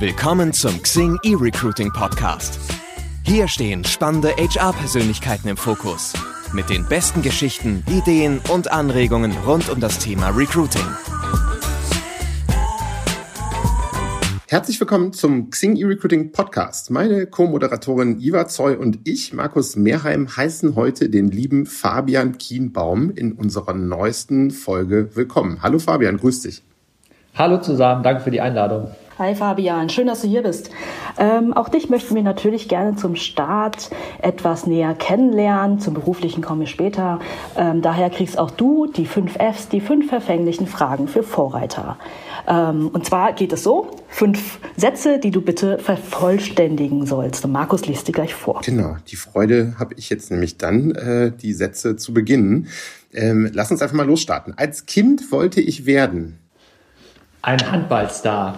Willkommen zum Xing eRecruiting Podcast. Hier stehen spannende HR-Persönlichkeiten im Fokus. Mit den besten Geschichten, Ideen und Anregungen rund um das Thema Recruiting. Herzlich willkommen zum Xing eRecruiting Podcast. Meine Co-Moderatorin Iva Zoy und ich, Markus Mehrheim, heißen heute den lieben Fabian Kienbaum in unserer neuesten Folge willkommen. Hallo Fabian, grüß dich. Hallo zusammen, danke für die Einladung. Hi Fabian, schön, dass du hier bist. Ähm, auch dich möchten wir natürlich gerne zum Start etwas näher kennenlernen. Zum Beruflichen kommen wir später. Ähm, daher kriegst auch du die fünf Fs, die fünf verfänglichen Fragen für Vorreiter. Ähm, und zwar geht es so, fünf Sätze, die du bitte vervollständigen sollst. Und Markus liest dir gleich vor. Genau, die Freude habe ich jetzt nämlich dann, äh, die Sätze zu beginnen. Ähm, lass uns einfach mal losstarten. Als Kind wollte ich werden. Ein Handballstar.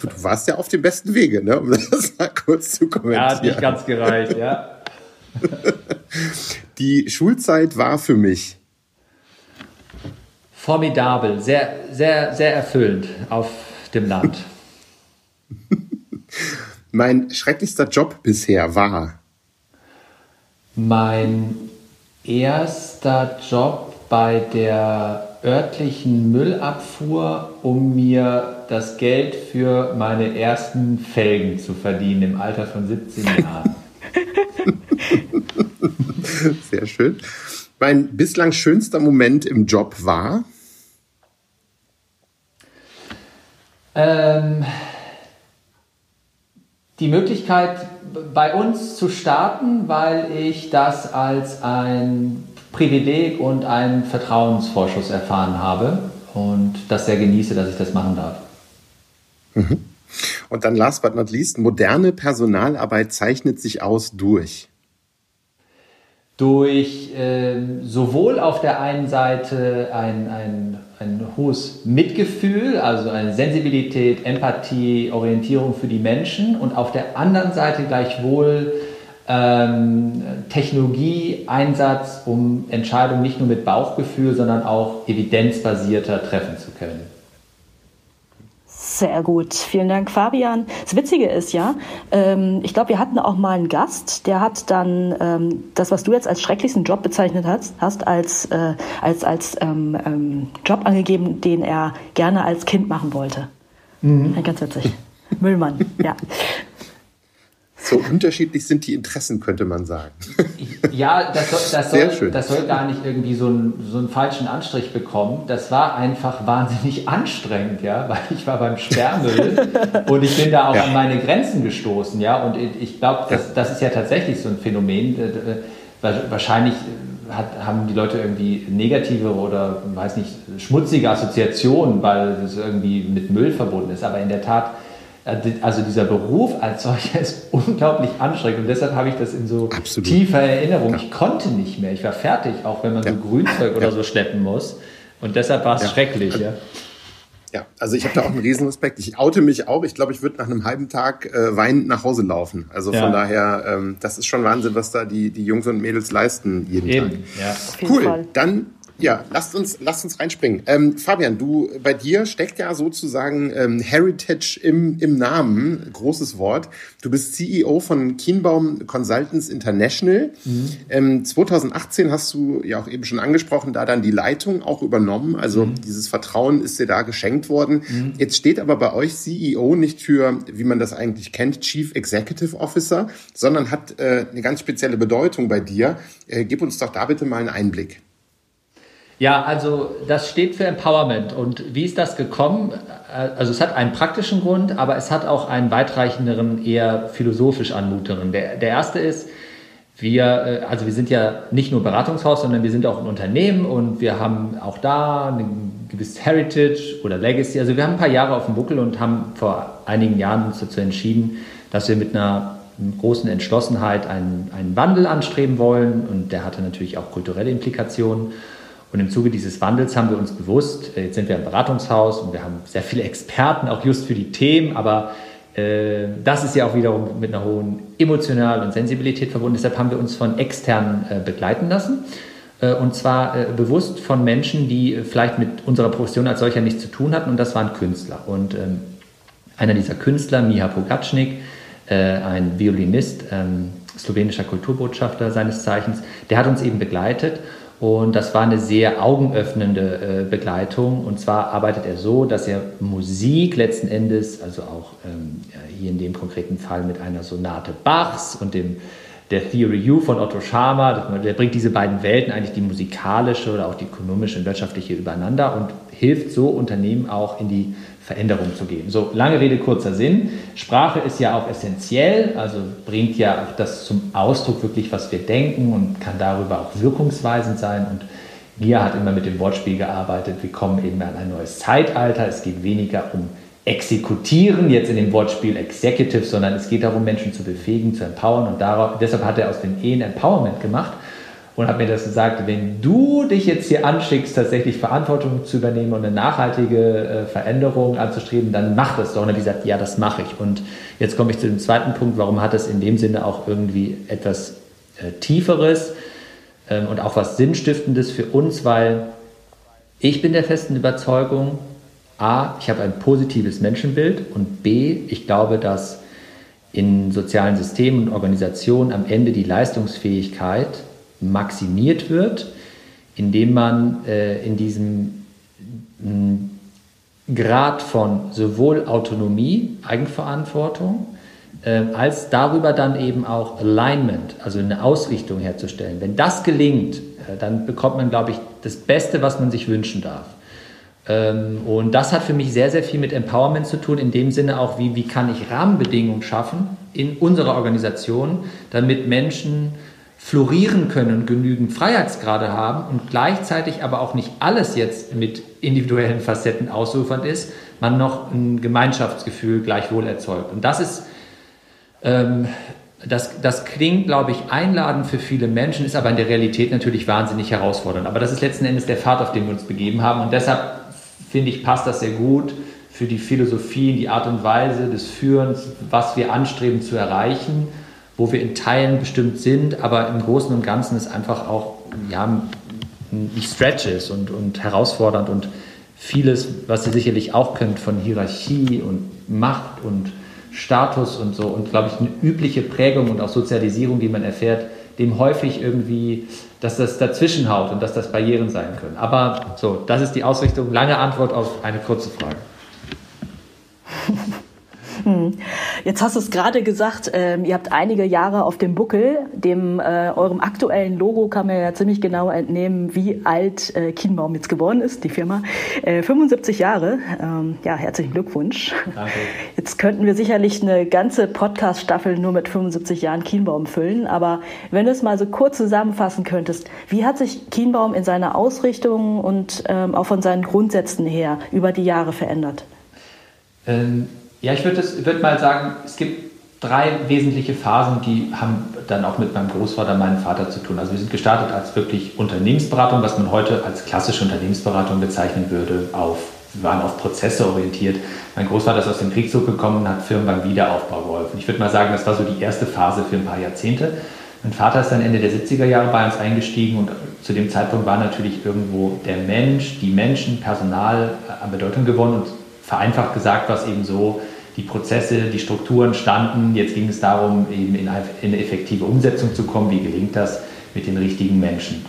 Du warst ja auf dem besten Wege, ne? um das mal kurz zu kommentieren. Ja, hat nicht ganz gereicht, ja. Die Schulzeit war für mich formidabel, sehr, sehr, sehr erfüllend auf dem Land. mein schrecklichster Job bisher war mein erster Job bei der örtlichen Müllabfuhr, um mir das Geld für meine ersten Felgen zu verdienen im Alter von 17 Jahren. Sehr schön. Mein bislang schönster Moment im Job war? Ähm, die Möglichkeit bei uns zu starten, weil ich das als ein Privileg und einen Vertrauensvorschuss erfahren habe und das sehr genieße, dass ich das machen darf. Mhm. Und dann last but not least, moderne Personalarbeit zeichnet sich aus durch. Durch äh, sowohl auf der einen Seite ein, ein, ein hohes Mitgefühl, also eine Sensibilität, Empathie, Orientierung für die Menschen und auf der anderen Seite gleichwohl ähm, Technologieeinsatz, um Entscheidungen nicht nur mit Bauchgefühl, sondern auch evidenzbasierter treffen zu können. Sehr gut, vielen Dank, Fabian. Das Witzige ist ja, ähm, ich glaube, wir hatten auch mal einen Gast, der hat dann ähm, das, was du jetzt als schrecklichsten Job bezeichnet hast, hast als, äh, als, als ähm, ähm Job angegeben, den er gerne als Kind machen wollte. Mhm. Ganz witzig. Müllmann, ja. So unterschiedlich sind die Interessen, könnte man sagen. Ja, das soll, das soll, das soll gar nicht irgendwie so einen, so einen falschen Anstrich bekommen. Das war einfach wahnsinnig anstrengend, ja, weil ich war beim Sperrmüll und ich bin da auch ja. an meine Grenzen gestoßen, ja. Und ich glaube, das, das ist ja tatsächlich so ein Phänomen. Wahrscheinlich hat, haben die Leute irgendwie negative oder, weiß nicht, schmutzige Assoziationen, weil es irgendwie mit Müll verbunden ist. Aber in der Tat also dieser Beruf als solcher ist unglaublich anstrengend und deshalb habe ich das in so Absolut. tiefer Erinnerung. Ja. Ich konnte nicht mehr, ich war fertig, auch wenn man ja. so Grünzeug oder ja. so schleppen muss und deshalb war es schrecklich. Ja. Ja, also ich habe da auch einen Riesenrespekt. Ich oute mich auch. Ich glaube, ich würde nach einem halben Tag äh, weinend nach Hause laufen. Also von daher, ähm, das ist schon Wahnsinn, was da die, die Jungs und Mädels leisten jeden Eben. Tag. Ja. Cool. Dann ja, lasst uns, lasst uns reinspringen. Ähm, Fabian, du, bei dir steckt ja sozusagen ähm, Heritage im, im Namen, großes Wort. Du bist CEO von Kienbaum Consultants International. Mhm. Ähm, 2018 hast du ja auch eben schon angesprochen, da dann die Leitung auch übernommen. Also mhm. dieses Vertrauen ist dir da geschenkt worden. Mhm. Jetzt steht aber bei euch CEO nicht für, wie man das eigentlich kennt, Chief Executive Officer, sondern hat äh, eine ganz spezielle Bedeutung bei dir. Äh, gib uns doch da bitte mal einen Einblick. Ja, also das steht für Empowerment. Und wie ist das gekommen? Also es hat einen praktischen Grund, aber es hat auch einen weitreichenderen, eher philosophisch anmuteren. Der, der erste ist, wir, äh, also wir sind ja nicht nur Beratungshaus, sondern wir sind auch ein Unternehmen und wir haben auch da ein gewisses Heritage oder Legacy. Also wir haben ein paar Jahre auf dem Buckel und haben vor einigen Jahren uns dazu entschieden, dass wir mit einer großen Entschlossenheit einen, einen Wandel anstreben wollen und der hatte natürlich auch kulturelle Implikationen. Und im Zuge dieses Wandels haben wir uns bewusst, äh, jetzt sind wir ein Beratungshaus und wir haben sehr viele Experten, auch just für die Themen, aber äh, das ist ja auch wiederum mit einer hohen Emotional- und Sensibilität verbunden. Deshalb haben wir uns von externen äh, begleiten lassen. Äh, und zwar äh, bewusst von Menschen, die vielleicht mit unserer Profession als solcher nichts zu tun hatten. Und das waren Künstler. Und ähm, einer dieser Künstler, Miha Pogacnik, äh, ein Violinist, ähm, slowenischer Kulturbotschafter seines Zeichens, der hat uns eben begleitet. Und das war eine sehr augenöffnende Begleitung. Und zwar arbeitet er so, dass er Musik letzten Endes, also auch ähm, hier in dem konkreten Fall mit einer Sonate Bachs und dem der Theory U von Otto Schama, der bringt diese beiden Welten eigentlich die musikalische oder auch die ökonomische und wirtschaftliche übereinander und hilft so Unternehmen auch in die Veränderung zu gehen. So, lange Rede, kurzer Sinn. Sprache ist ja auch essentiell, also bringt ja auch das zum Ausdruck wirklich, was wir denken und kann darüber auch wirkungsweisend sein. Und Mia hat immer mit dem Wortspiel gearbeitet, wir kommen eben an ein neues Zeitalter. Es geht weniger um exekutieren, jetzt in dem Wortspiel Executive, sondern es geht darum, Menschen zu befähigen, zu empowern. Und darauf, deshalb hat er aus dem Ehen Empowerment gemacht und hat mir das gesagt, wenn du dich jetzt hier anschickst, tatsächlich Verantwortung zu übernehmen und eine nachhaltige äh, Veränderung anzustreben, dann mach das doch. Und er hat gesagt, ja, das mache ich. Und jetzt komme ich zu dem zweiten Punkt, warum hat es in dem Sinne auch irgendwie etwas äh, Tieferes ähm, und auch was Sinnstiftendes für uns, weil ich bin der festen Überzeugung, A, ich habe ein positives Menschenbild und B, ich glaube, dass in sozialen Systemen und Organisationen am Ende die Leistungsfähigkeit maximiert wird, indem man äh, in diesem mh, Grad von sowohl Autonomie, Eigenverantwortung, äh, als darüber dann eben auch Alignment, also eine Ausrichtung herzustellen. Wenn das gelingt, äh, dann bekommt man, glaube ich, das Beste, was man sich wünschen darf. Ähm, und das hat für mich sehr, sehr viel mit Empowerment zu tun, in dem Sinne auch, wie, wie kann ich Rahmenbedingungen schaffen in unserer Organisation, damit Menschen florieren können, genügend Freiheitsgrade haben und gleichzeitig aber auch nicht alles jetzt mit individuellen Facetten ausufernd ist, man noch ein Gemeinschaftsgefühl gleichwohl erzeugt. Und das ist, ähm, das, das klingt, glaube ich, einladend für viele Menschen, ist aber in der Realität natürlich wahnsinnig herausfordernd. Aber das ist letzten Endes der Pfad, auf den wir uns begeben haben. Und deshalb finde ich, passt das sehr gut für die Philosophie, die Art und Weise des Führens, was wir anstreben zu erreichen, wo wir in Teilen bestimmt sind, aber im Großen und Ganzen ist einfach auch ja, nicht Stretches und, und herausfordernd und vieles, was ihr sicherlich auch könnt von Hierarchie und Macht und Status und so und glaube ich eine übliche Prägung und auch Sozialisierung, die man erfährt, dem häufig irgendwie, dass das dazwischen haut und dass das Barrieren sein können. Aber so, das ist die Ausrichtung. Lange Antwort auf eine kurze Frage. Hm. Jetzt hast du es gerade gesagt, ähm, ihr habt einige Jahre auf dem Buckel. Dem äh, eurem aktuellen Logo kann man ja ziemlich genau entnehmen, wie alt äh, Kienbaum jetzt geworden ist, die Firma. Äh, 75 Jahre. Ähm, ja, herzlichen Glückwunsch. Danke. Jetzt könnten wir sicherlich eine ganze Podcast-Staffel nur mit 75 Jahren Kienbaum füllen. Aber wenn du es mal so kurz zusammenfassen könntest, wie hat sich Kienbaum in seiner Ausrichtung und ähm, auch von seinen Grundsätzen her über die Jahre verändert? Ja, ich würde würd mal sagen, es gibt drei wesentliche Phasen, die haben dann auch mit meinem Großvater, meinem Vater zu tun. Also wir sind gestartet als wirklich Unternehmensberatung, was man heute als klassische Unternehmensberatung bezeichnen würde, auf, wir waren auf Prozesse orientiert. Mein Großvater ist aus dem Krieg zurückgekommen und hat Firmen beim Wiederaufbau geholfen. Ich würde mal sagen, das war so die erste Phase für ein paar Jahrzehnte. Mein Vater ist dann Ende der 70er Jahre bei uns eingestiegen und zu dem Zeitpunkt war natürlich irgendwo der Mensch, die Menschen, Personal an Bedeutung gewonnen und vereinfacht gesagt war es eben so, die Prozesse, die Strukturen standen. Jetzt ging es darum, eben in eine effektive Umsetzung zu kommen. Wie gelingt das mit den richtigen Menschen?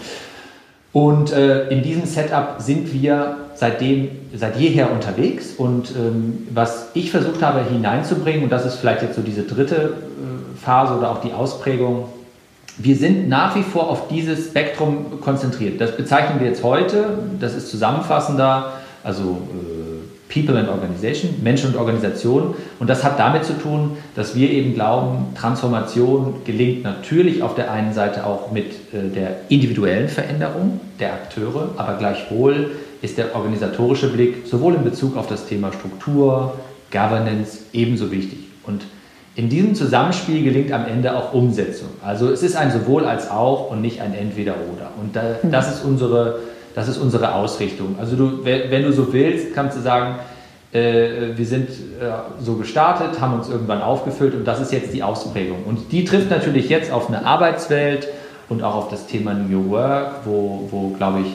Und äh, in diesem Setup sind wir seitdem, seit jeher unterwegs. Und ähm, was ich versucht habe hineinzubringen, und das ist vielleicht jetzt so diese dritte äh, Phase oder auch die Ausprägung, wir sind nach wie vor auf dieses Spektrum konzentriert. Das bezeichnen wir jetzt heute, das ist zusammenfassender, also äh, People and Organization, Menschen und Organisation. Und das hat damit zu tun, dass wir eben glauben, Transformation gelingt natürlich auf der einen Seite auch mit äh, der individuellen Veränderung der Akteure, aber gleichwohl ist der organisatorische Blick sowohl in Bezug auf das Thema Struktur, Governance ebenso wichtig. Und in diesem Zusammenspiel gelingt am Ende auch Umsetzung. Also es ist ein sowohl als auch und nicht ein entweder oder. Und das ist unsere das ist unsere Ausrichtung. Also du, wenn du so willst, kannst du sagen, äh, wir sind äh, so gestartet, haben uns irgendwann aufgefüllt und das ist jetzt die Ausprägung. Und die trifft natürlich jetzt auf eine Arbeitswelt, und auch auf das Thema New Work, wo, wo glaube ich,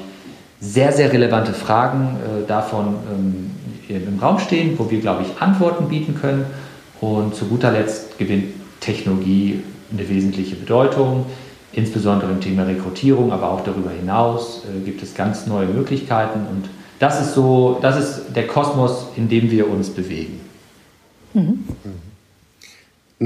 sehr, sehr relevante Fragen äh, davon ähm, im Raum stehen, wo wir, glaube ich, Antworten bieten können. Und zu guter Letzt gewinnt Technologie eine wesentliche Bedeutung, insbesondere im Thema Rekrutierung, aber auch darüber hinaus äh, gibt es ganz neue Möglichkeiten. Und das ist so, das ist der Kosmos, in dem wir uns bewegen. Mhm.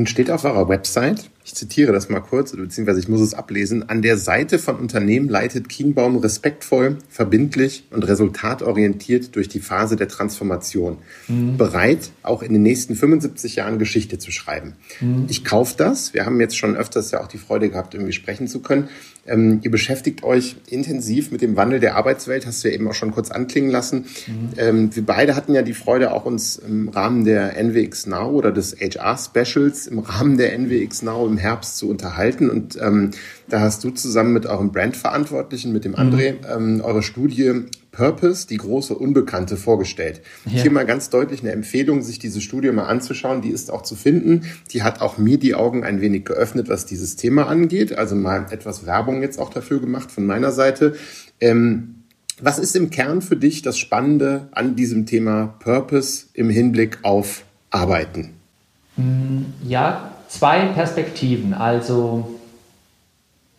Steht auf eurer Website, ich zitiere das mal kurz, beziehungsweise ich muss es ablesen, an der Seite von Unternehmen leitet Kienbaum respektvoll, verbindlich und resultatorientiert durch die Phase der Transformation. Mhm. Bereit, auch in den nächsten 75 Jahren Geschichte zu schreiben. Mhm. Ich kaufe das. Wir haben jetzt schon öfters ja auch die Freude gehabt, irgendwie sprechen zu können. Ähm, ihr beschäftigt euch intensiv mit dem Wandel der Arbeitswelt, hast du ja eben auch schon kurz anklingen lassen. Mhm. Ähm, wir beide hatten ja die Freude, auch uns im Rahmen der NWX Now oder des HR Specials im Rahmen der NWX Now im Herbst zu unterhalten. Und ähm, da hast du zusammen mit eurem Brandverantwortlichen, mit dem mhm. André, ähm, eure Studie Purpose, die große Unbekannte, vorgestellt. Ja. Hier mal ganz deutlich eine Empfehlung, sich diese Studie mal anzuschauen. Die ist auch zu finden. Die hat auch mir die Augen ein wenig geöffnet, was dieses Thema angeht. Also mal etwas Werbung jetzt auch dafür gemacht von meiner Seite. Ähm, was ist im Kern für dich das Spannende an diesem Thema Purpose im Hinblick auf Arbeiten? Mm, ja, zwei Perspektiven. Also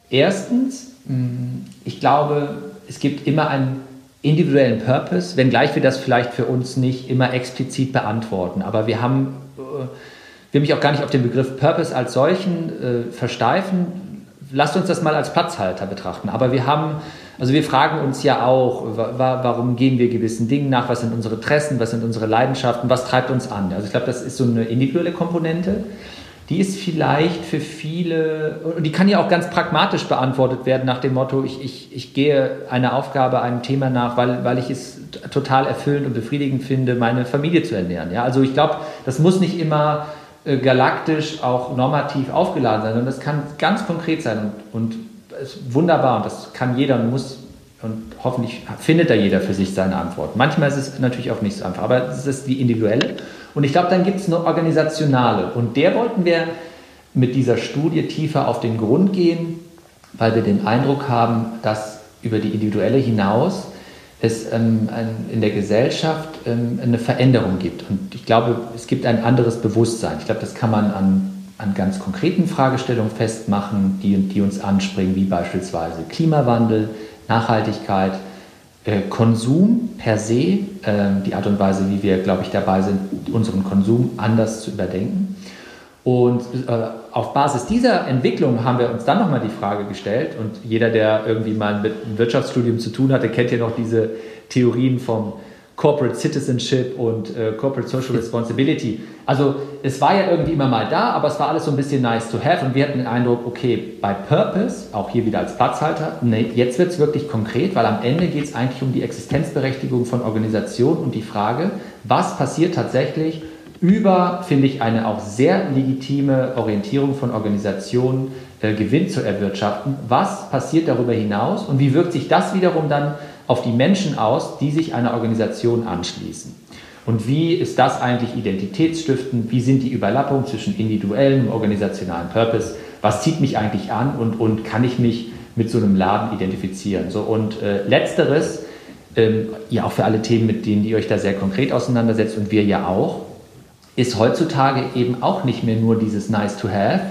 erstens, mm, ich glaube, es gibt immer einen individuellen Purpose, wenngleich wir das vielleicht für uns nicht immer explizit beantworten. Aber wir haben, äh, will mich auch gar nicht auf den Begriff Purpose als solchen äh, versteifen. Lasst uns das mal als Platzhalter betrachten. Aber wir haben, also wir fragen uns ja auch, warum gehen wir gewissen Dingen nach, was sind unsere Interessen, was sind unsere Leidenschaften, was treibt uns an. Also ich glaube, das ist so eine individuelle Komponente die ist vielleicht für viele, und die kann ja auch ganz pragmatisch beantwortet werden nach dem Motto, ich, ich, ich gehe einer Aufgabe, einem Thema nach, weil, weil ich es total erfüllend und befriedigend finde, meine Familie zu ernähren. Ja? Also ich glaube, das muss nicht immer äh, galaktisch auch normativ aufgeladen sein, sondern das kann ganz konkret sein und, und ist wunderbar und das kann jeder und muss und hoffentlich findet da jeder für sich seine Antwort. Manchmal ist es natürlich auch nicht so einfach, aber es ist die individuelle. Und ich glaube, dann gibt es eine organisationale. Und der wollten wir mit dieser Studie tiefer auf den Grund gehen, weil wir den Eindruck haben, dass über die individuelle hinaus es ähm, in der Gesellschaft ähm, eine Veränderung gibt. Und ich glaube, es gibt ein anderes Bewusstsein. Ich glaube, das kann man an, an ganz konkreten Fragestellungen festmachen, die, die uns anspringen, wie beispielsweise Klimawandel, Nachhaltigkeit, äh, Konsum per se, äh, die Art und Weise, wie wir, glaube ich, dabei sind, unseren Konsum anders zu überdenken. Und äh, auf Basis dieser Entwicklung haben wir uns dann nochmal die Frage gestellt, und jeder, der irgendwie mal mit einem Wirtschaftsstudium zu tun hatte, kennt ja noch diese Theorien vom Corporate Citizenship und äh, Corporate Social Responsibility. Also es war ja irgendwie immer mal da, aber es war alles so ein bisschen nice to have und wir hatten den Eindruck, okay, bei Purpose, auch hier wieder als Platzhalter, nee, jetzt wird es wirklich konkret, weil am Ende geht es eigentlich um die Existenzberechtigung von Organisationen und die Frage, was passiert tatsächlich über, finde ich, eine auch sehr legitime Orientierung von Organisationen, äh, Gewinn zu erwirtschaften. Was passiert darüber hinaus und wie wirkt sich das wiederum dann auf die Menschen aus, die sich einer Organisation anschließen. Und wie ist das eigentlich identitätsstiftend? Wie sind die Überlappungen zwischen individuellem und organisationalen Purpose? Was zieht mich eigentlich an und, und kann ich mich mit so einem Laden identifizieren? So, und äh, letzteres, ähm, ja auch für alle Themen, mit denen ihr euch da sehr konkret auseinandersetzt und wir ja auch, ist heutzutage eben auch nicht mehr nur dieses Nice to Have,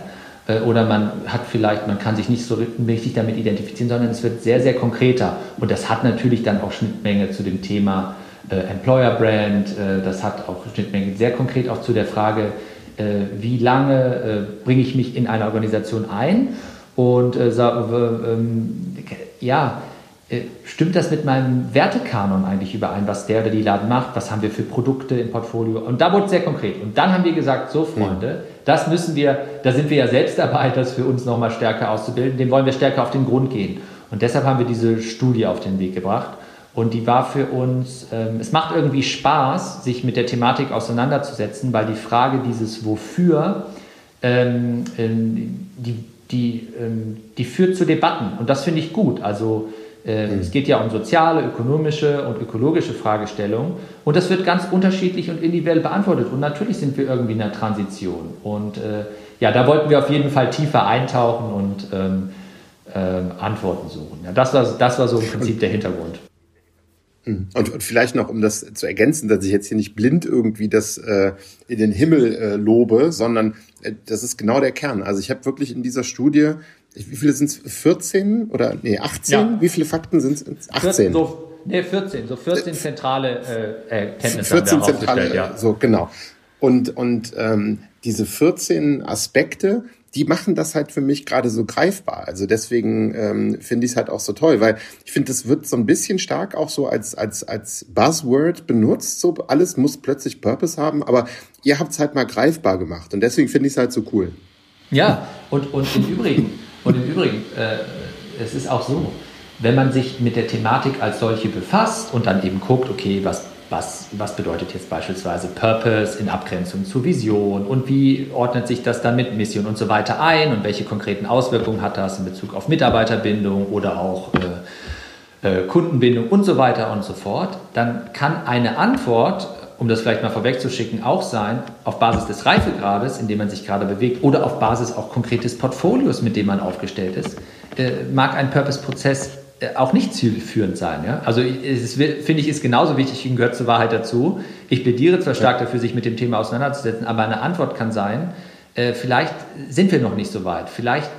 oder man hat vielleicht, man kann sich nicht so richtig damit identifizieren, sondern es wird sehr, sehr konkreter. Und das hat natürlich dann auch Schnittmenge zu dem Thema äh, Employer Brand, äh, das hat auch Schnittmenge sehr konkret auch zu der Frage, äh, wie lange äh, bringe ich mich in eine Organisation ein und äh, ähm, ja, äh, stimmt das mit meinem Wertekanon eigentlich überein, was der oder die Laden macht? Was haben wir für Produkte im Portfolio? Und da wurde es sehr konkret. Und dann haben wir gesagt, so Freunde, das müssen wir, da sind wir ja selbst dabei, das für uns nochmal stärker auszubilden, dem wollen wir stärker auf den Grund gehen. Und deshalb haben wir diese Studie auf den Weg gebracht. Und die war für uns, ähm, es macht irgendwie Spaß, sich mit der Thematik auseinanderzusetzen, weil die Frage dieses Wofür, ähm, ähm die, die, ähm, die führt zu Debatten. Und das finde ich gut. Also mhm. Es geht ja um soziale, ökonomische und ökologische Fragestellungen. Und das wird ganz unterschiedlich und individuell beantwortet. Und natürlich sind wir irgendwie in der Transition. Und äh, ja, da wollten wir auf jeden Fall tiefer eintauchen und ähm, äh, Antworten suchen. Ja, das, war, das war so im Prinzip der Hintergrund. Hm. Und, und, vielleicht noch, um das zu ergänzen, dass ich jetzt hier nicht blind irgendwie das äh, in den Himmel äh, lobe, sondern äh, das ist genau der Kern. Also ich habe wirklich in dieser Studie, wie viele sind es? 14 oder nee, 18? Ja. Wie viele Fakten sind es? 18. 14, so, nee, 14, so 14 zentrale äh, Erkenntnisse. 14 zentrale, ja. so genau. Und, und ähm, diese 14 Aspekte, die machen das halt für mich gerade so greifbar. Also deswegen ähm, finde ich es halt auch so toll, weil ich finde, das wird so ein bisschen stark auch so als, als, als Buzzword benutzt. So alles muss plötzlich Purpose haben, aber ihr habt es halt mal greifbar gemacht und deswegen finde ich es halt so cool. Ja, und, und im Übrigen, und im Übrigen, äh, es ist auch so, wenn man sich mit der Thematik als solche befasst und dann eben guckt, okay, was was, was bedeutet jetzt beispielsweise Purpose in Abgrenzung zur Vision und wie ordnet sich das dann mit Mission und so weiter ein und welche konkreten Auswirkungen hat das in Bezug auf Mitarbeiterbindung oder auch äh, äh, Kundenbindung und so weiter und so fort, dann kann eine Antwort, um das vielleicht mal vorwegzuschicken, auch sein, auf Basis des Reifegrades, in dem man sich gerade bewegt, oder auf Basis auch konkretes Portfolios, mit dem man aufgestellt ist, äh, mag ein Purpose-Prozess äh, auch nicht zielführend sein. Ja? Also finde ich, ist genauso wichtig und gehört zur Wahrheit dazu. Ich plädiere zwar stark dafür, sich mit dem Thema auseinanderzusetzen, aber eine Antwort kann sein, äh, vielleicht sind wir noch nicht so weit. Vielleicht,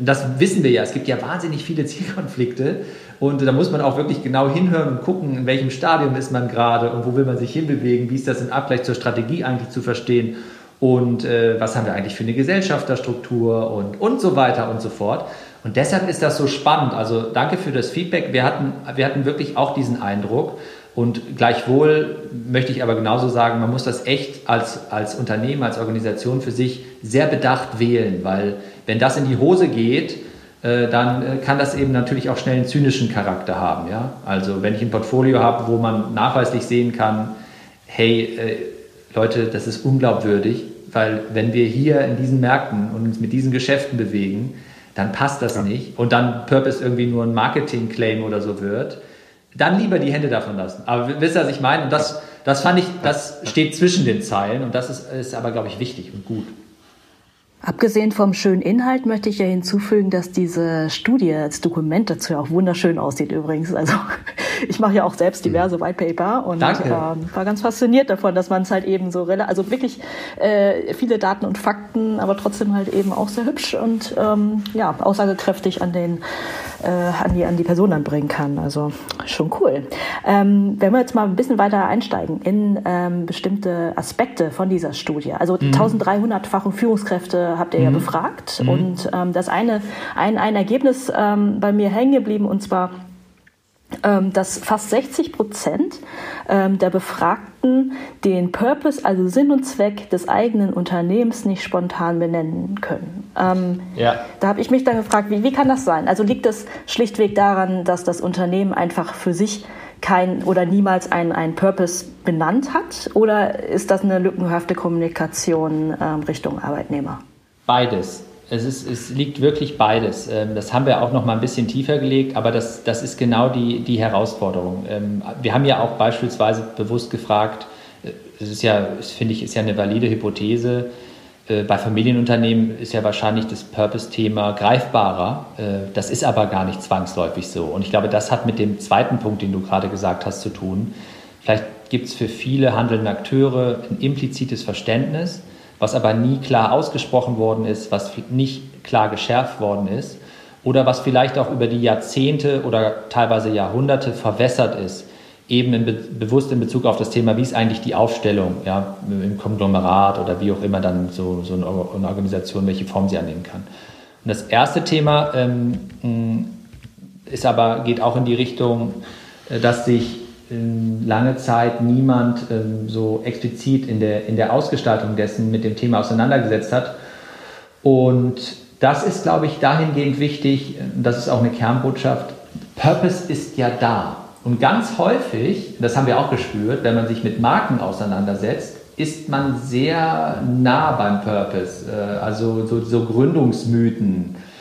das wissen wir ja, es gibt ja wahnsinnig viele Zielkonflikte und da muss man auch wirklich genau hinhören und gucken, in welchem Stadium ist man gerade und wo will man sich hinbewegen, wie ist das im Abgleich zur Strategie eigentlich zu verstehen und äh, was haben wir eigentlich für eine Gesellschafterstruktur und, und so weiter und so fort. Und deshalb ist das so spannend. Also danke für das Feedback. Wir hatten, wir hatten wirklich auch diesen Eindruck. Und gleichwohl möchte ich aber genauso sagen, man muss das echt als, als Unternehmen, als Organisation für sich sehr bedacht wählen, weil wenn das in die Hose geht, äh, dann äh, kann das eben natürlich auch schnell einen zynischen Charakter haben. Ja? Also wenn ich ein Portfolio habe, wo man nachweislich sehen kann, hey äh, Leute, das ist unglaubwürdig, weil wenn wir hier in diesen Märkten und uns mit diesen Geschäften bewegen, dann passt das ja. nicht und dann Purpose irgendwie nur ein Marketing-Claim oder so wird, dann lieber die Hände davon lassen. Aber wisst ihr, was ich meine? Und das, das fand ich, das steht zwischen den Zeilen und das ist, ist aber, glaube ich, wichtig und gut. Abgesehen vom schönen Inhalt möchte ich ja hinzufügen, dass diese Studie als Dokument dazu ja auch wunderschön aussieht übrigens. Also ich mache ja auch selbst diverse White Paper und ähm, war ganz fasziniert davon, dass man es halt eben so, also wirklich äh, viele Daten und Fakten, aber trotzdem halt eben auch sehr hübsch und ähm, ja, aussagekräftig an den äh, an, die, an die Person dann bringen kann. Also schon cool. Ähm, wenn wir jetzt mal ein bisschen weiter einsteigen in ähm, bestimmte Aspekte von dieser Studie. Also mhm. 1300-fache Führungskräfte habt ihr mhm. ja befragt. Mhm. Und ähm, das eine, ein, ein Ergebnis ähm, bei mir hängen geblieben, und zwar dass fast 60 Prozent ähm, der Befragten den Purpose, also Sinn und Zweck des eigenen Unternehmens nicht spontan benennen können. Ähm, ja. Da habe ich mich dann gefragt, wie, wie kann das sein? Also liegt es schlichtweg daran, dass das Unternehmen einfach für sich kein oder niemals einen Purpose benannt hat? Oder ist das eine lückenhafte Kommunikation ähm, Richtung Arbeitnehmer? Beides es, ist, es liegt wirklich beides. Ähm, das haben wir auch noch mal ein bisschen tiefer gelegt, aber das, das ist genau die, die Herausforderung. Ähm, wir haben ja auch beispielsweise bewusst gefragt, äh, ist ja, finde ich, ist ja eine valide Hypothese. Äh, bei Familienunternehmen ist ja wahrscheinlich das Purpose-Thema greifbarer. Äh, das ist aber gar nicht zwangsläufig so. Und ich glaube, das hat mit dem zweiten Punkt, den du gerade gesagt hast, zu tun. Vielleicht gibt es für viele handelnde Akteure ein implizites Verständnis was aber nie klar ausgesprochen worden ist, was nicht klar geschärft worden ist oder was vielleicht auch über die Jahrzehnte oder teilweise Jahrhunderte verwässert ist, eben in be bewusst in Bezug auf das Thema, wie ist eigentlich die Aufstellung ja, im Konglomerat oder wie auch immer dann so, so eine Organisation, welche Form sie annehmen kann. Und das erste Thema ähm, ist aber, geht auch in die Richtung, äh, dass sich lange Zeit niemand ähm, so explizit in der, in der Ausgestaltung dessen mit dem Thema auseinandergesetzt hat. Und das ist, glaube ich, dahingehend wichtig, das ist auch eine Kernbotschaft, Purpose ist ja da. Und ganz häufig, das haben wir auch gespürt, wenn man sich mit Marken auseinandersetzt, ist man sehr nah beim Purpose. Äh, also so, so Gründungsmythen äh,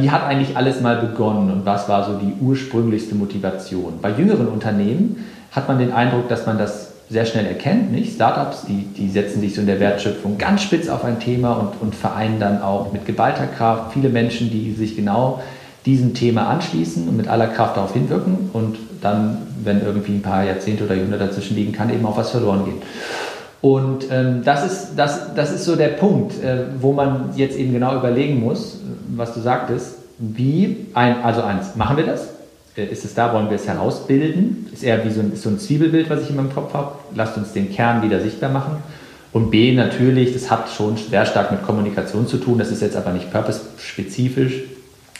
wie hat eigentlich alles mal begonnen und was war so die ursprünglichste Motivation? Bei jüngeren Unternehmen hat man den Eindruck, dass man das sehr schnell erkennt. Nicht? Startups, die, die setzen sich so in der Wertschöpfung ganz spitz auf ein Thema und, und vereinen dann auch mit geballter Kraft viele Menschen, die sich genau diesem Thema anschließen und mit aller Kraft darauf hinwirken und dann, wenn irgendwie ein paar Jahrzehnte oder Jahrhunderte dazwischen liegen, kann eben auch was verloren gehen. Und ähm, das, ist, das, das ist so der Punkt, äh, wo man jetzt eben genau überlegen muss, was du sagtest, wie, ein, also eins, machen wir das? Äh, ist es da, wollen wir es herausbilden? Ist eher wie so ein, so ein Zwiebelbild, was ich in meinem Kopf habe. Lasst uns den Kern wieder sichtbar machen. Und B, natürlich, das hat schon sehr stark mit Kommunikation zu tun. Das ist jetzt aber nicht purpose-spezifisch.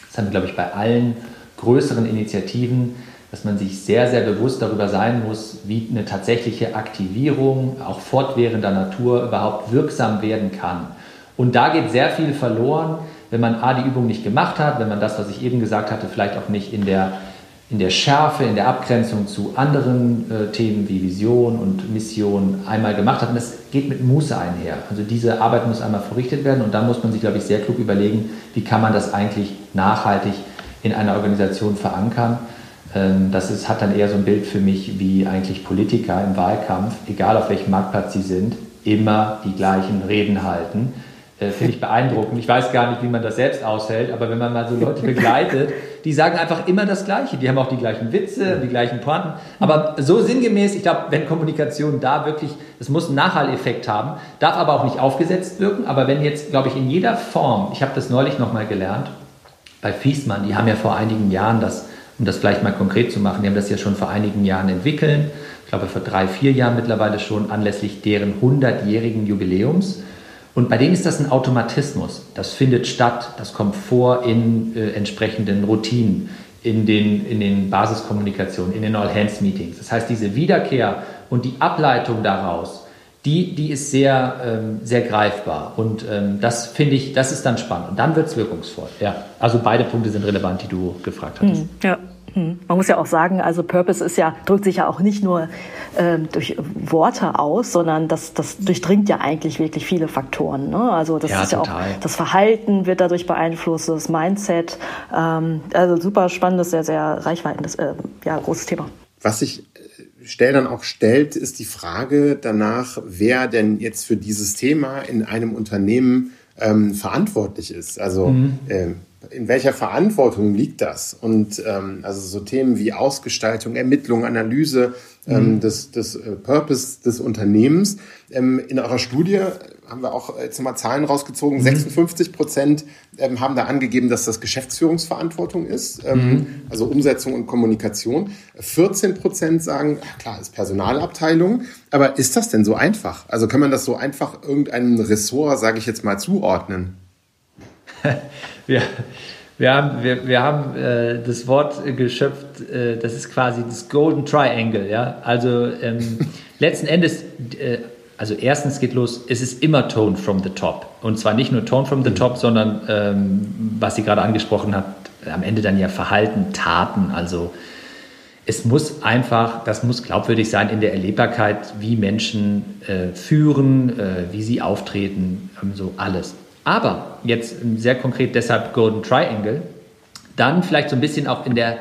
Das haben wir, glaube ich, bei allen größeren Initiativen, dass man sich sehr, sehr bewusst darüber sein muss, wie eine tatsächliche Aktivierung auch fortwährender Natur überhaupt wirksam werden kann. Und da geht sehr viel verloren, wenn man A, die Übung nicht gemacht hat, wenn man das, was ich eben gesagt hatte, vielleicht auch nicht in der, in der Schärfe, in der Abgrenzung zu anderen äh, Themen wie Vision und Mission einmal gemacht hat. Und das geht mit Muße einher. Also diese Arbeit muss einmal verrichtet werden und da muss man sich, glaube ich, sehr klug überlegen, wie kann man das eigentlich nachhaltig in einer Organisation verankern. Ähm, das ist, hat dann eher so ein Bild für mich, wie eigentlich Politiker im Wahlkampf, egal auf welchem Marktplatz sie sind, immer die gleichen Reden halten äh, Finde ich beeindruckend. Ich weiß gar nicht, wie man das selbst aushält, aber wenn man mal so Leute begleitet, die sagen einfach immer das Gleiche. Die haben auch die gleichen Witze, die gleichen Pointen. Aber so sinngemäß, ich glaube, wenn Kommunikation da wirklich, es muss einen Nachhalleffekt haben, darf aber auch nicht aufgesetzt wirken. Aber wenn jetzt, glaube ich, in jeder Form, ich habe das neulich nochmal gelernt, bei Fiesmann, die haben ja vor einigen Jahren das, um das vielleicht mal konkret zu machen, die haben das ja schon vor einigen Jahren entwickelt. Ich glaube, vor drei, vier Jahren mittlerweile schon anlässlich deren 100-jährigen Jubiläums und bei denen ist das ein Automatismus. Das findet statt, das kommt vor in äh, entsprechenden Routinen, in den, in den Basiskommunikationen, in den All-Hands-Meetings. Das heißt, diese Wiederkehr und die Ableitung daraus, die, die ist sehr, ähm, sehr greifbar. Und ähm, das finde ich, das ist dann spannend. Und dann wird es wirkungsvoll. Ja, also beide Punkte sind relevant, die du gefragt hattest. Hm, ja. Hm. Man muss ja auch sagen, also Purpose ist ja, drückt sich ja auch nicht nur ähm, durch Worte aus, sondern das, das durchdringt ja eigentlich wirklich viele Faktoren. Ne? Also das ja, ist ja auch das Verhalten wird dadurch beeinflusst, das Mindset. Ähm, also super spannendes, sehr, sehr reichweitendes, äh, ja, großes Thema. Was sich äh, schnell dann auch stellt, ist die Frage danach, wer denn jetzt für dieses Thema in einem Unternehmen ähm, verantwortlich ist. Also mhm. ähm, in welcher Verantwortung liegt das? Und ähm, also so Themen wie Ausgestaltung, Ermittlung, Analyse ähm, mhm. des, des äh, Purpose des Unternehmens. Ähm, in eurer Studie haben wir auch jetzt mal Zahlen rausgezogen. Mhm. 56 Prozent ähm, haben da angegeben, dass das Geschäftsführungsverantwortung ist, ähm, mhm. also Umsetzung und Kommunikation. 14 Prozent sagen, ja, klar, ist Personalabteilung. Aber ist das denn so einfach? Also kann man das so einfach irgendeinem Ressort, sage ich jetzt mal, zuordnen? wir, wir haben, wir, wir haben äh, das Wort geschöpft, äh, das ist quasi das Golden Triangle. Ja? Also ähm, letzten Endes, äh, also erstens geht los, es ist immer Tone from the top. Und zwar nicht nur Tone from the top, sondern ähm, was sie gerade angesprochen hat, am Ende dann ja Verhalten, Taten. Also es muss einfach, das muss glaubwürdig sein in der Erlebbarkeit, wie Menschen äh, führen, äh, wie sie auftreten, ähm, so alles. Aber jetzt sehr konkret deshalb Golden Triangle, dann vielleicht so ein bisschen auch in der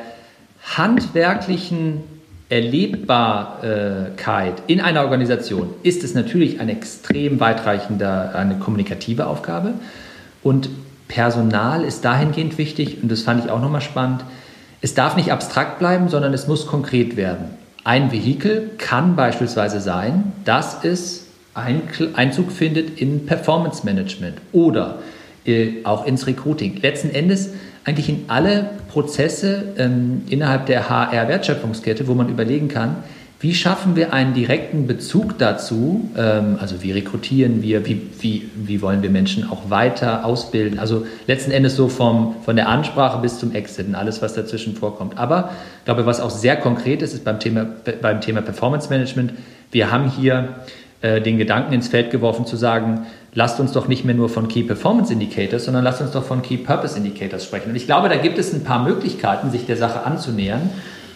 handwerklichen Erlebbarkeit in einer Organisation ist es natürlich eine extrem weitreichende, eine kommunikative Aufgabe. Und Personal ist dahingehend wichtig, und das fand ich auch nochmal spannend, es darf nicht abstrakt bleiben, sondern es muss konkret werden. Ein Vehikel kann beispielsweise sein, dass es Einzug findet in Performance Management oder äh, auch ins Recruiting. Letzten Endes eigentlich in alle Prozesse ähm, innerhalb der HR-Wertschöpfungskette, wo man überlegen kann, wie schaffen wir einen direkten Bezug dazu? Ähm, also wie rekrutieren wir, wie, wie, wie wollen wir Menschen auch weiter ausbilden? Also letzten Endes so vom, von der Ansprache bis zum Exit und alles, was dazwischen vorkommt. Aber ich glaube, was auch sehr konkret ist, ist beim Thema, beim Thema Performance Management. Wir haben hier äh, den Gedanken ins Feld geworfen zu sagen, lasst uns doch nicht mehr nur von Key Performance Indicators, sondern lasst uns doch von Key Purpose Indicators sprechen. Und ich glaube, da gibt es ein paar Möglichkeiten, sich der Sache anzunähern,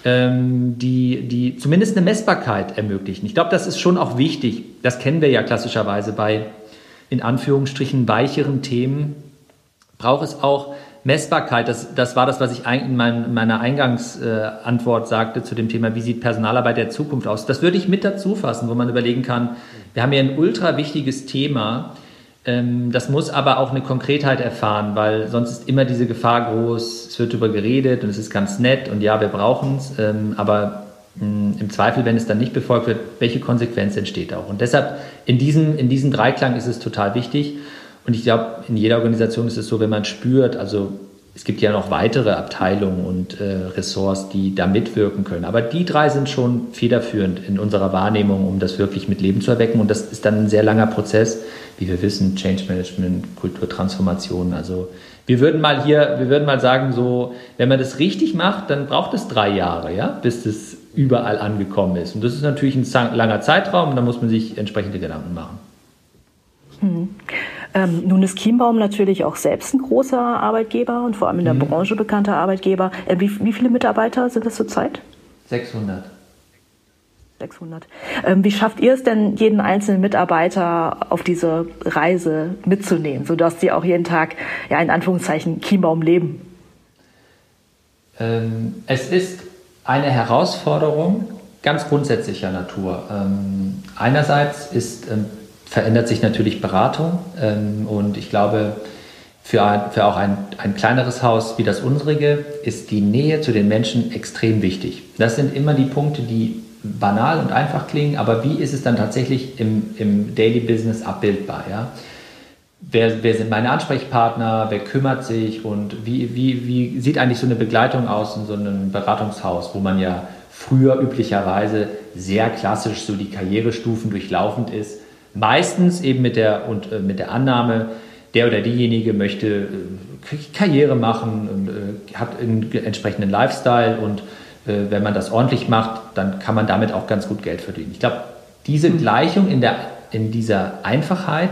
ähm, die, die zumindest eine Messbarkeit ermöglichen. Ich glaube, das ist schon auch wichtig. Das kennen wir ja klassischerweise bei in Anführungsstrichen weicheren Themen. Braucht es auch Messbarkeit, das, das war das, was ich in meiner Eingangsantwort sagte zu dem Thema, wie sieht Personalarbeit der Zukunft aus. Das würde ich mit dazu fassen, wo man überlegen kann, wir haben hier ein ultra wichtiges Thema, Ähm, das muss aber auch eine Konkretheit erfahren, weil sonst ist immer diese Gefahr groß, es wird darüber geredet und es ist ganz nett und ja, wir brauchen es, ähm, aber mh, im Zweifel, wenn es dann nicht befolgt wird, welche Konsequenz entsteht auch? Und deshalb in diesem, in diesem Dreiklang ist es total wichtig. Und ich glaube, in jeder Organisation ist es so, wenn man spürt, also es gibt ja noch weitere Abteilungen und äh, Ressorts, die da mitwirken können. Aber die drei sind schon federführend in unserer Wahrnehmung, um das wirklich mit Leben zu erwecken. Und das ist dann ein sehr langer Prozess, wie wir wissen, Change Management, Kulturtransformation. Also wir würden mal hier, wir würden mal sagen, so, wenn man das richtig macht, dann braucht es drei Jahre, ja, bis das überall angekommen ist. Und das ist natürlich ein langer Zeitraum da muss man sich entsprechende Gedanken machen. Hm. Ähm, nun ist Chiembaum natürlich auch selbst ein großer Arbeitgeber und vor allem in der mhm. Branche bekannter Arbeitgeber. Äh, wie, wie, viele Mitarbeiter sind das zurzeit? 600. 600. Ähm, wie schafft ihr es denn, jeden einzelnen Mitarbeiter auf diese Reise mitzunehmen, sodass die auch jeden Tag, ja, in Anführungszeichen, Chiembaum leben? Ähm, es ist eine Herausforderung ganz grundsätzlicher Natur. Ähm, einerseits ist ähm, verändert sich natürlich Beratung ähm, und ich glaube, für, ein, für auch ein, ein kleineres Haus wie das unsrige ist die Nähe zu den Menschen extrem wichtig. Das sind immer die Punkte, die banal und einfach klingen, aber wie ist es dann tatsächlich im, im Daily Business abbildbar? Ja? Wer, wer sind meine Ansprechpartner, wer kümmert sich und wie, wie, wie sieht eigentlich so eine Begleitung aus in so einem Beratungshaus, wo man ja früher üblicherweise sehr klassisch so die Karrierestufen durchlaufend ist Meistens eben mit der, und, äh, mit der Annahme, der oder diejenige möchte äh, Karriere machen und äh, hat einen entsprechenden Lifestyle und äh, wenn man das ordentlich macht, dann kann man damit auch ganz gut Geld verdienen. Ich glaube, diese mhm. Gleichung in, der, in dieser Einfachheit,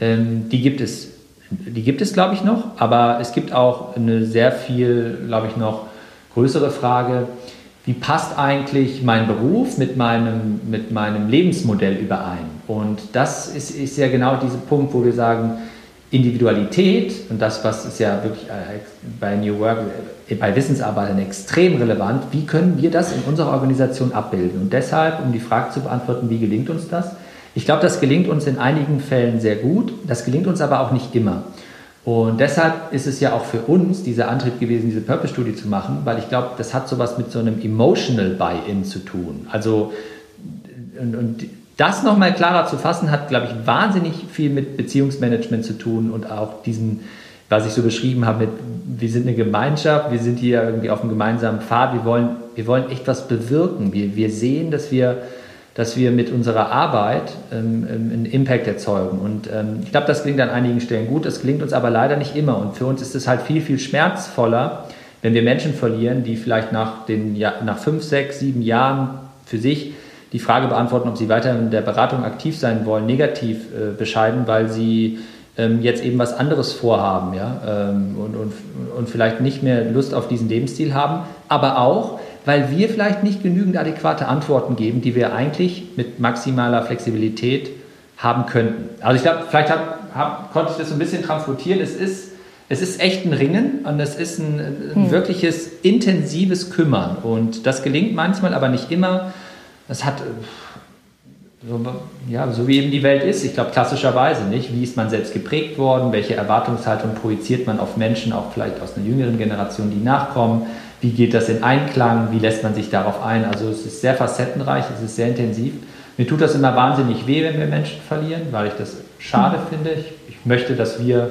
ähm, die gibt es, die gibt es, glaube ich, noch, aber es gibt auch eine sehr viel, glaube ich, noch größere Frage, wie passt eigentlich mein Beruf mit meinem, mit meinem Lebensmodell überein? Und das ist, ist ja genau dieser Punkt, wo wir sagen, Individualität und das, was ist ja wirklich äh, bei New Work, äh, bei Wissensarbeitern extrem relevant, wie können wir das in unserer Organisation abbilden? Und deshalb, um die Frage zu beantworten, wie gelingt uns das? Ich glaube, das gelingt uns in einigen Fällen sehr gut, das gelingt uns aber auch nicht immer. Und deshalb ist es ja auch für uns dieser Antrieb gewesen, diese Purpose-Studie zu machen, weil ich glaube, das hat sowas mit so einem Emotional Buy-in zu tun. Also, und, und das nochmal klarer zu fassen, hat, glaube ich, wahnsinnig viel mit Beziehungsmanagement zu tun und auch diesen, was ich so beschrieben habe, mit, wir sind eine Gemeinschaft, wir sind hier irgendwie auf einem gemeinsamen Pfad, wir wollen, wir wollen echt was bewirken. Wir, wir sehen, dass wir dass wir mit unserer Arbeit ähm, ähm, einen Impact erzeugen. Und ähm, ich glaube, das klingt an einigen Stellen gut, das gelingt uns aber leider nicht immer. Und für uns ist es halt viel, viel schmerzvoller, wenn wir Menschen verlieren, die vielleicht nach, den, nach fünf, sechs, sieben Jahren für sich die Frage beantworten, ob sie weiter in der Beratung aktiv sein wollen, negativ äh, bescheiden, weil sie ähm, jetzt eben was anderes vorhaben ja? Ähm, und, und, und vielleicht nicht mehr Lust auf diesen Lebensstil haben, aber auch, weil wir vielleicht nicht genügend adäquate Antworten geben, die wir eigentlich mit maximaler Flexibilität haben könnten. Also ich glaube, vielleicht hab, hab, konnte ich das so ein bisschen transportieren. Es ist, es ist echt ein Ringen und es ist ein, ein hm. wirkliches intensives Kümmern. Und das gelingt manchmal, aber nicht immer. Das hat so, ja, so wie eben die Welt ist. Ich glaube, klassischerweise nicht. Wie ist man selbst geprägt worden? Welche Erwartungshaltung projiziert man auf Menschen, auch vielleicht aus einer jüngeren Generation, die nachkommen? Wie geht das in Einklang? Wie lässt man sich darauf ein? Also es ist sehr facettenreich, es ist sehr intensiv. Mir tut das immer wahnsinnig weh, wenn wir Menschen verlieren, weil ich das schade mhm. finde. Ich, ich möchte, dass wir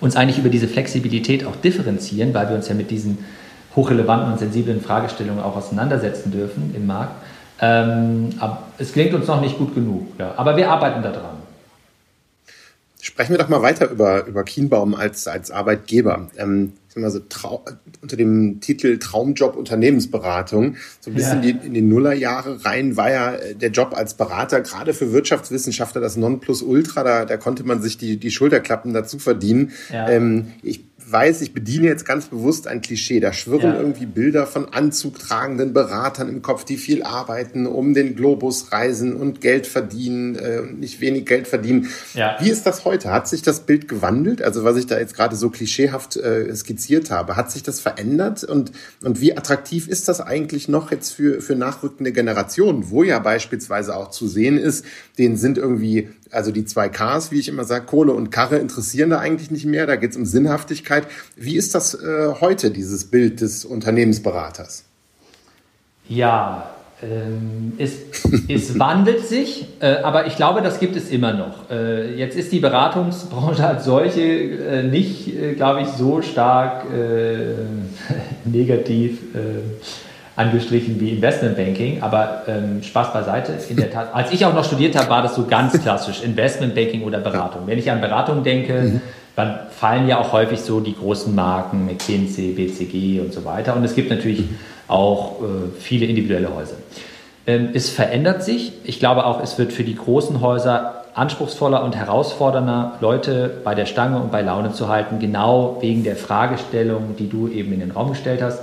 uns eigentlich über diese Flexibilität auch differenzieren, weil wir uns ja mit diesen hochrelevanten und sensiblen Fragestellungen auch auseinandersetzen dürfen im Markt. Ähm, es klingt uns noch nicht gut genug. Ja. Aber wir arbeiten daran. Sprechen wir doch mal weiter über, über Kienbaum als, als Arbeitgeber. Ähm, mal so Trau unter dem Titel Traumjob Unternehmensberatung. So ein bisschen ja. die, in den Nullerjahre rein war ja äh, der Job als Berater gerade für Wirtschaftswissenschaftler das Nonplusultra. Da, da konnte man sich die, die Schulterklappen dazu verdienen. Ja. Ähm, ich weiß, ich bediene jetzt ganz bewusst ein Klischee. Da schwirren ja. irgendwie Bilder von anzugtragenden Beratern im Kopf, die viel arbeiten, um den Globus reisen und Geld verdienen, äh, nicht wenig Geld verdienen. Ja. Wie ist das heute? Hat sich das Bild gewandelt? Also was ich da jetzt gerade so klischeehaft äh, skizziert identifiziert habe. Hat sich das verändert und, und wie attraktiv ist das eigentlich noch jetzt für, für nachrückende Generationen, wo ja beispielsweise auch zu sehen ist, denen sind irgendwie, also die zwei Ks, wie ich immer sage, Kohle und Karre interessieren da eigentlich nicht mehr, da geht es um Sinnhaftigkeit. Wie ist das äh, heute, dieses Bild des Unternehmensberaters? Ja, ähm, es, es, wandelt sich, äh, aber ich glaube, das gibt es immer noch. Äh, jetzt ist die Beratungsbranche als solche äh, nicht, glaube ich, so stark negativ angestrichen wie Investmentbanking, aber ähm, Spaß beiseite. In der Tat, als ich auch noch studiert habe, war das so ganz klassisch Investmentbanking oder Beratung. Wenn ich an Beratung denke, mhm. dann fallen ja auch häufig so die großen Marken McKinsey, BCG und so weiter. Und es gibt natürlich mhm auch äh, viele individuelle Häuser. Ähm, es verändert sich. Ich glaube auch, es wird für die großen Häuser anspruchsvoller und herausfordernder, Leute bei der Stange und bei Laune zu halten, genau wegen der Fragestellung, die du eben in den Raum gestellt hast.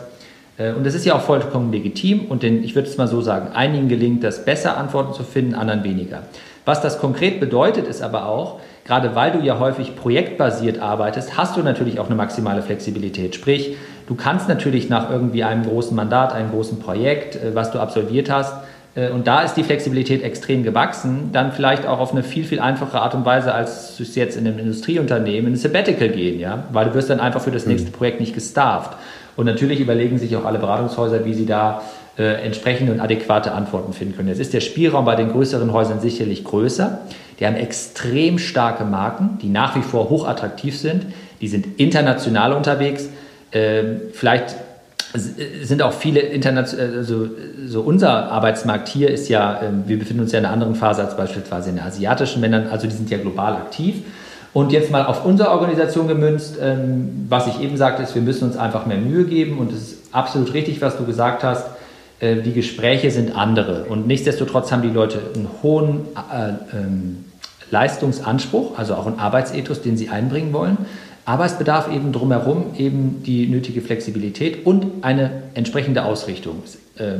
Äh, und das ist ja auch vollkommen legitim und den, ich würde es mal so sagen, einigen gelingt das besser, Antworten zu finden, anderen weniger. Was das konkret bedeutet, ist aber auch, gerade weil du ja häufig projektbasiert arbeitest, hast du natürlich auch eine maximale Flexibilität. Sprich, du kannst natürlich nach irgendwie einem großen Mandat, einem großen Projekt, äh, was du absolviert hast, äh, und da ist die Flexibilität extrem gewachsen, dann vielleicht auch auf eine viel, viel einfachere Art und Weise, als es jetzt in einem Industrieunternehmen ein Sabbatical gehen, ja, weil du wirst dann einfach für das nächste mhm. Projekt nicht gestafft. Und natürlich überlegen sich auch alle Beratungshäuser, wie sie da äh, entsprechende und adäquate Antworten finden können. Jetzt ist der Spielraum bei den größeren Häusern sicherlich größer. Die haben extrem starke Marken, die nach wie vor hochattraktiv sind. Die sind international unterwegs. Ähm, vielleicht sind auch viele international, also so unser Arbeitsmarkt hier ist ja, ähm, wir befinden uns ja in einer anderen Phase als beispielsweise in den asiatischen Ländern, also die sind ja global aktiv. Und jetzt mal auf unsere Organisation gemünzt, ähm, was ich eben sagte, ist, wir müssen uns einfach mehr Mühe geben und es ist absolut richtig, was du gesagt hast äh, die Gespräche sind andere. Und nichtsdestotrotz haben die Leute einen hohen äh, Leistungsanspruch, also auch einen Arbeitsethos, den sie einbringen wollen. Aber es bedarf eben drumherum eben die nötige Flexibilität und eine entsprechende Ausrichtung. Äh,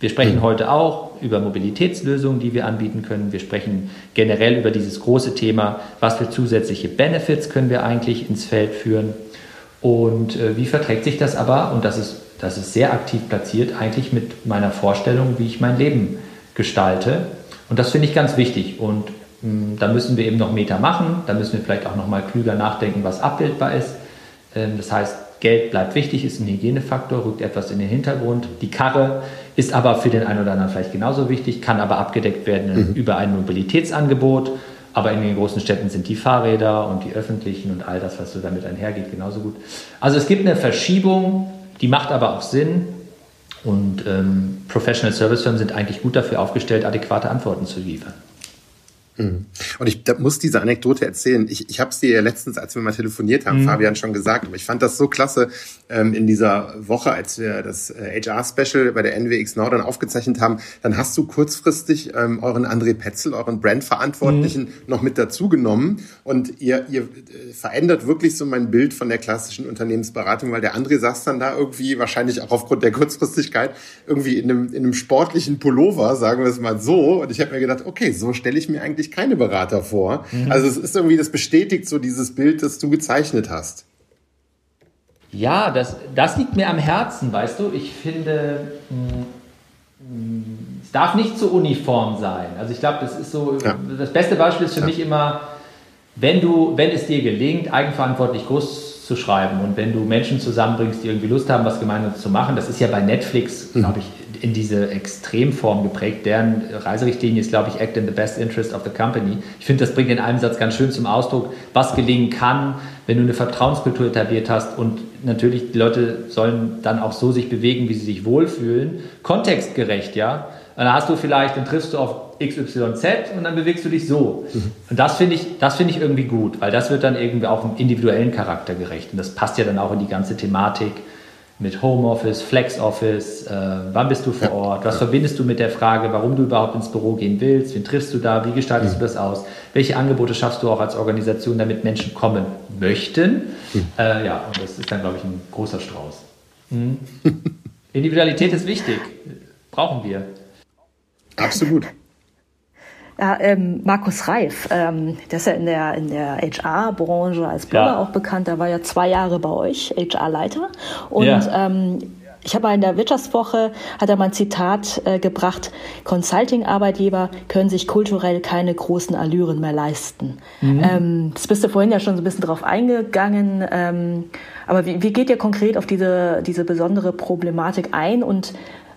wir sprechen mhm. heute auch über Mobilitätslösungen, die wir anbieten können. Wir sprechen generell über dieses große Thema, was für zusätzliche Benefits können wir eigentlich ins Feld führen. Und äh, wie verträgt sich das aber, und das ist das ist sehr aktiv platziert, eigentlich mit meiner Vorstellung, wie ich mein Leben gestalte. Und das finde ich ganz wichtig. Und da müssen wir eben noch Meter machen, da müssen wir vielleicht auch noch mal klüger nachdenken, was abbildbar ist. Ähm, das heißt, Geld bleibt wichtig, ist ein Hygienefaktor, rückt etwas in den Hintergrund. Die Karre ist aber für den einen oder anderen vielleicht genauso wichtig, kann aber abgedeckt werden mhm. über ein Mobilitätsangebot. Aber in den großen Städten sind die Fahrräder und die öffentlichen und all das, was so damit einhergeht, genauso gut. Also es gibt eine Verschiebung die macht aber auch Sinn und ähm, Professional Service Firmen sind eigentlich gut dafür aufgestellt, adäquate Antworten zu liefern. Mhm. Und ich muss diese Anekdote erzählen. Ich, ich habe es dir ja letztens, als wir mal telefoniert haben, mhm. Fabian schon gesagt, aber ich fand das so klasse ähm, in dieser Woche, als wir das äh, HR-Special bei der NWX Nord aufgezeichnet haben, dann hast du kurzfristig ähm, euren André Petzel, euren Brandverantwortlichen, mhm. noch mit dazugenommen und ihr, ihr äh, verändert wirklich so mein Bild von der klassischen Unternehmensberatung, weil der André saß dann da irgendwie, wahrscheinlich auch aufgrund der Kurzfristigkeit, irgendwie in einem, in einem sportlichen Pullover, sagen wir es mal so. Und ich habe mir gedacht, okay, so stelle ich mir eigentlich eigentlich keine Berater vor. Mhm. Also es ist irgendwie, das bestätigt so dieses Bild, das du gezeichnet hast. Ja, das, das liegt mir am Herzen, weißt du. Ich finde, mh, mh, es darf nicht zu uniform sein. Also ich glaube, das ist so, ja. das beste Beispiel ist für ja. mich immer, wenn du, wenn es dir gelingt, eigenverantwortlich groß zu schreiben und wenn du Menschen zusammenbringst, die irgendwie Lust haben, was gemeinsam zu machen, das ist ja bei Netflix, mhm. glaube ich, in diese Extremform geprägt. Deren Reiserichtlinie ist, glaube ich, Act in the Best Interest of the Company. Ich finde, das bringt in einem Satz ganz schön zum Ausdruck, was gelingen kann, wenn du eine Vertrauenskultur etabliert hast und natürlich die Leute sollen dann auch so sich bewegen, wie sie sich wohlfühlen. Kontextgerecht, ja. Und dann hast du vielleicht, dann triffst du auf XYZ und dann bewegst du dich so. Mhm. Und das finde ich, das ich irgendwie gut, weil das wird dann irgendwie auch im individuellen Charakter gerecht. Und das passt ja dann auch in die ganze Thematik mit Homeoffice, Flexoffice, äh, wann bist du vor ja. Ort, was verbindest du mit der Frage, warum du überhaupt ins Büro gehen willst, wen triffst du da, wie gestaltest mhm. du das aus, welche Angebote schaffst du auch als Organisation, damit Menschen kommen möchten. Mhm. Äh, ja, und das ist dann, glaube ich, ein großer Strauß. Mhm. Individualität ist wichtig, brauchen wir. Absolut. Ja, ähm, Markus Reif, ähm, der ist ja in der, in der HR-Branche als Blogger ja. auch bekannt. Der war ja zwei Jahre bei euch, HR-Leiter. Und ja. ähm, ich habe in der Wirtschaftswoche, hat er mal ein Zitat äh, gebracht, Consulting-Arbeitgeber können sich kulturell keine großen Allüren mehr leisten. Mhm. Ähm, das bist du vorhin ja schon so ein bisschen drauf eingegangen. Ähm, aber wie, wie geht ihr konkret auf diese, diese besondere Problematik ein und